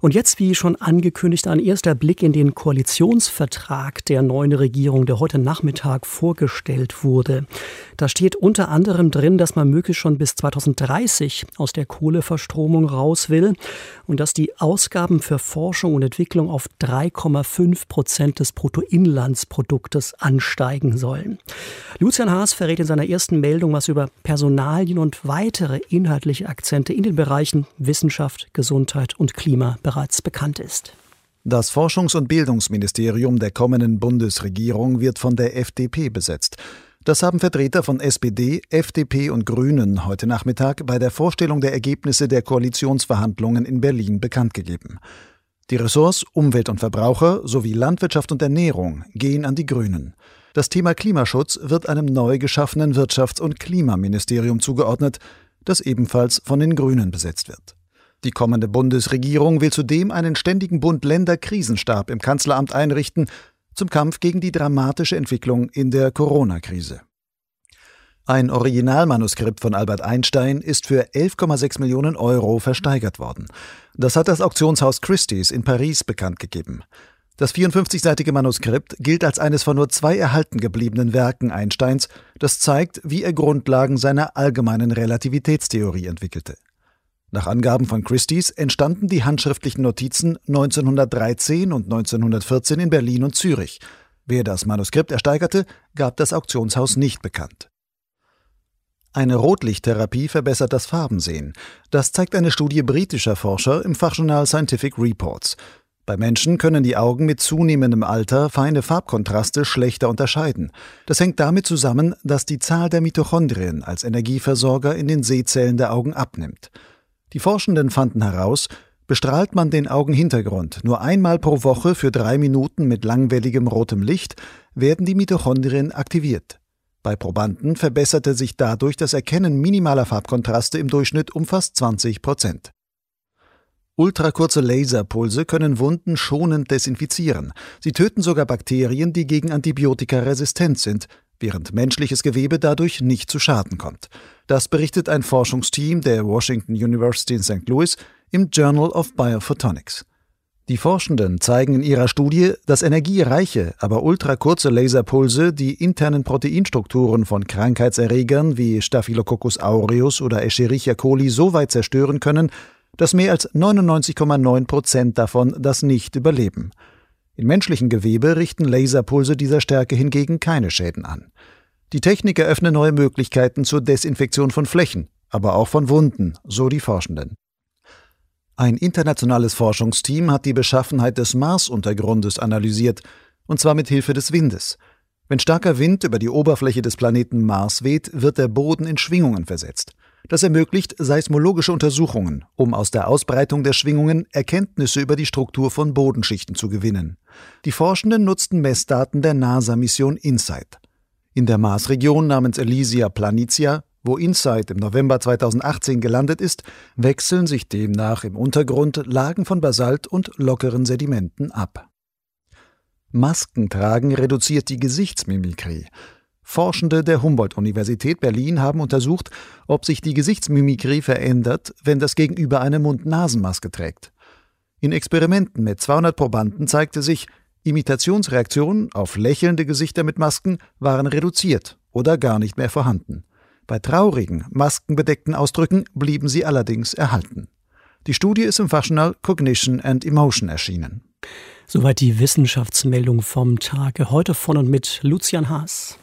Und jetzt, wie schon angekündigt, ein erster Blick in den Koalitionsvertrag der neuen Regierung, der heute Nachmittag vorgestellt wurde. Da steht unter anderem drin, dass man möglichst schon bis 2030 aus der Kohleverstromung raus will und dass die Ausgaben für Forschung und Entwicklung auf 3,5 Prozent des Bruttoinlandsproduktes ansteigen sollen. Lucian Haas verrät in seiner ersten Meldung was über Personalien und weitere inhaltliche Akzente in den Bereichen Wissenschaft, Gesundheit und Klima bereits bekannt ist. Das Forschungs- und Bildungsministerium der kommenden Bundesregierung wird von der FDP besetzt. Das haben Vertreter von SPD, FDP und Grünen heute Nachmittag bei der Vorstellung der Ergebnisse der Koalitionsverhandlungen in Berlin bekannt gegeben. Die Ressorts Umwelt und Verbraucher sowie Landwirtschaft und Ernährung gehen an die Grünen. Das Thema Klimaschutz wird einem neu geschaffenen Wirtschafts- und Klimaministerium zugeordnet, das ebenfalls von den Grünen besetzt wird. Die kommende Bundesregierung will zudem einen ständigen Bund-Länder-Krisenstab im Kanzleramt einrichten zum Kampf gegen die dramatische Entwicklung in der Corona-Krise. Ein Originalmanuskript von Albert Einstein ist für 11,6 Millionen Euro versteigert worden. Das hat das Auktionshaus Christie's in Paris bekannt gegeben. Das 54-seitige Manuskript gilt als eines von nur zwei erhalten gebliebenen Werken Einsteins, das zeigt, wie er Grundlagen seiner allgemeinen Relativitätstheorie entwickelte. Nach Angaben von Christie's entstanden die handschriftlichen Notizen 1913 und 1914 in Berlin und Zürich. Wer das Manuskript ersteigerte, gab das Auktionshaus nicht bekannt. Eine Rotlichttherapie verbessert das Farbensehen. Das zeigt eine Studie britischer Forscher im Fachjournal Scientific Reports. Bei Menschen können die Augen mit zunehmendem Alter feine Farbkontraste schlechter unterscheiden. Das hängt damit zusammen, dass die Zahl der Mitochondrien als Energieversorger in den Sehzellen der Augen abnimmt. Die Forschenden fanden heraus, bestrahlt man den Augenhintergrund nur einmal pro Woche für drei Minuten mit langwelligem rotem Licht, werden die Mitochondrien aktiviert. Bei Probanden verbesserte sich dadurch das Erkennen minimaler Farbkontraste im Durchschnitt um fast 20 Prozent. Ultrakurze Laserpulse können Wunden schonend desinfizieren. Sie töten sogar Bakterien, die gegen Antibiotika resistent sind, während menschliches Gewebe dadurch nicht zu Schaden kommt. Das berichtet ein Forschungsteam der Washington University in St. Louis im Journal of Biophotonics. Die Forschenden zeigen in ihrer Studie, dass energiereiche, aber ultrakurze Laserpulse die internen Proteinstrukturen von Krankheitserregern wie Staphylococcus aureus oder Escherichia coli so weit zerstören können, dass mehr als 99,9 Prozent davon das nicht überleben. In menschlichen Gewebe richten Laserpulse dieser Stärke hingegen keine Schäden an. Die Technik eröffne neue Möglichkeiten zur Desinfektion von Flächen, aber auch von Wunden, so die Forschenden. Ein internationales Forschungsteam hat die Beschaffenheit des Marsuntergrundes analysiert, und zwar mit Hilfe des Windes. Wenn starker Wind über die Oberfläche des Planeten Mars weht, wird der Boden in Schwingungen versetzt. Das ermöglicht seismologische Untersuchungen, um aus der Ausbreitung der Schwingungen Erkenntnisse über die Struktur von Bodenschichten zu gewinnen. Die Forschenden nutzten Messdaten der NASA-Mission InSight. In der Marsregion namens Elysia Planitia, wo InSight im November 2018 gelandet ist, wechseln sich demnach im Untergrund Lagen von Basalt und lockeren Sedimenten ab. Masken tragen reduziert die Gesichtsmimikrie. Forschende der Humboldt-Universität Berlin haben untersucht, ob sich die Gesichtsmimikrie verändert, wenn das Gegenüber eine Mund-Nasen-Maske trägt. In Experimenten mit 200 Probanden zeigte sich, Imitationsreaktionen auf lächelnde Gesichter mit Masken waren reduziert oder gar nicht mehr vorhanden. Bei traurigen, maskenbedeckten Ausdrücken blieben sie allerdings erhalten. Die Studie ist im Fachjournal Cognition and Emotion erschienen. Soweit die Wissenschaftsmeldung vom Tage. Heute von und mit Lucian Haas.